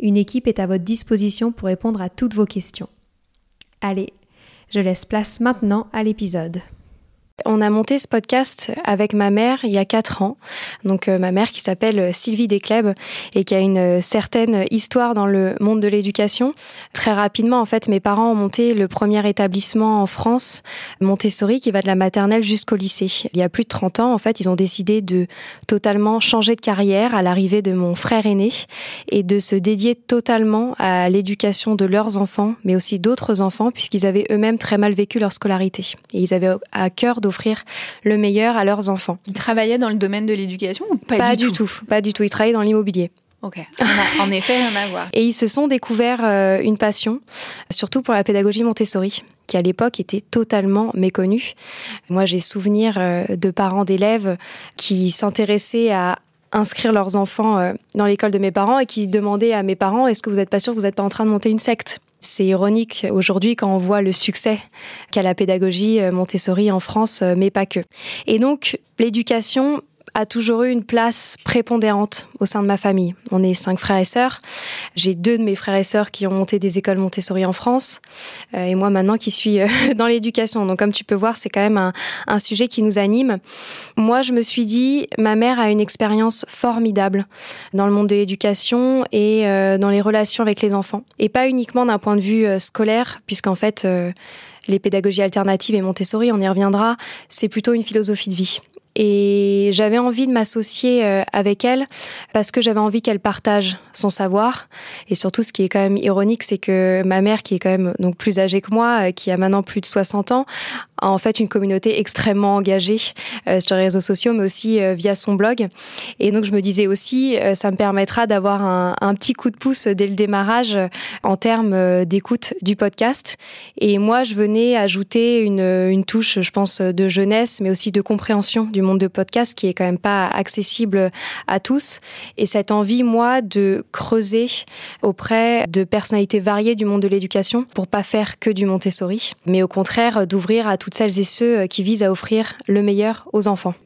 Une équipe est à votre disposition pour répondre à toutes vos questions. Allez, je laisse place maintenant à l'épisode. On a monté ce podcast avec ma mère il y a quatre ans. Donc euh, ma mère qui s'appelle Sylvie Descleb et qui a une euh, certaine histoire dans le monde de l'éducation. Très rapidement, en fait, mes parents ont monté le premier établissement en France, Montessori, qui va de la maternelle jusqu'au lycée. Il y a plus de 30 ans, en fait, ils ont décidé de totalement changer de carrière à l'arrivée de mon frère aîné et de se dédier totalement à l'éducation de leurs enfants, mais aussi d'autres enfants, puisqu'ils avaient eux-mêmes très mal vécu leur scolarité. Et ils avaient à cœur offrir le meilleur à leurs enfants. Ils travaillaient dans le domaine de l'éducation ou pas, pas du, tout, Pas du tout. Ils travaillaient dans l'immobilier. Ok, en effet, rien à voir. Et ils se sont découverts euh, une passion, surtout pour la pédagogie Montessori, qui à l'époque était totalement méconnue. Moi, j'ai souvenir euh, de parents d'élèves qui s'intéressaient à inscrire leurs enfants euh, dans l'école de mes parents et qui demandaient à mes parents est-ce que vous n'êtes pas sûr que vous n'êtes pas en train de monter une secte? C'est ironique aujourd'hui quand on voit le succès qu'a la pédagogie euh, Montessori en France, euh, mais pas que. Et donc, l'éducation a toujours eu une place prépondérante au sein de ma famille. On est cinq frères et sœurs. J'ai deux de mes frères et sœurs qui ont monté des écoles Montessori en France, euh, et moi maintenant qui suis euh, dans l'éducation. Donc comme tu peux voir, c'est quand même un, un, sujet qui nous anime. Moi, je me suis dit, ma mère a une expérience formidable dans le monde de l'éducation et euh, dans les relations avec les enfants, et pas uniquement d'un point de vue scolaire, puisqu'en fait les pédagogies alternatives et Montessori, on y reviendra, c'est plutôt une philosophie de vie. Et j'avais envie de m'associer euh, avec elle parce que j'avais envie qu'elle partage son savoir. Et surtout, ce qui est quand même ironique, c'est que ma mère, qui est quand même donc plus âgée que moi, euh, qui a maintenant plus de 60 ans, en fait une communauté extrêmement engagée euh, sur les réseaux sociaux, mais aussi via son blog. Et donc, je me disais aussi, ça me permettra d'avoir un, un, petit coup de pouce dès le démarrage en termes d'écoute du podcast. Et moi, je venais ajouter une, une touche, je pense, de jeunesse, mais aussi de compréhension du monde de podcast qui est quand même pas accessible à tous. Et cette envie, moi, de creuser auprès de personnalités variées du monde de l'éducation pour pas faire que du Montessori, mais au contraire d'ouvrir à toutes celles et ceux qui visent à offrir le meilleur aux enfants.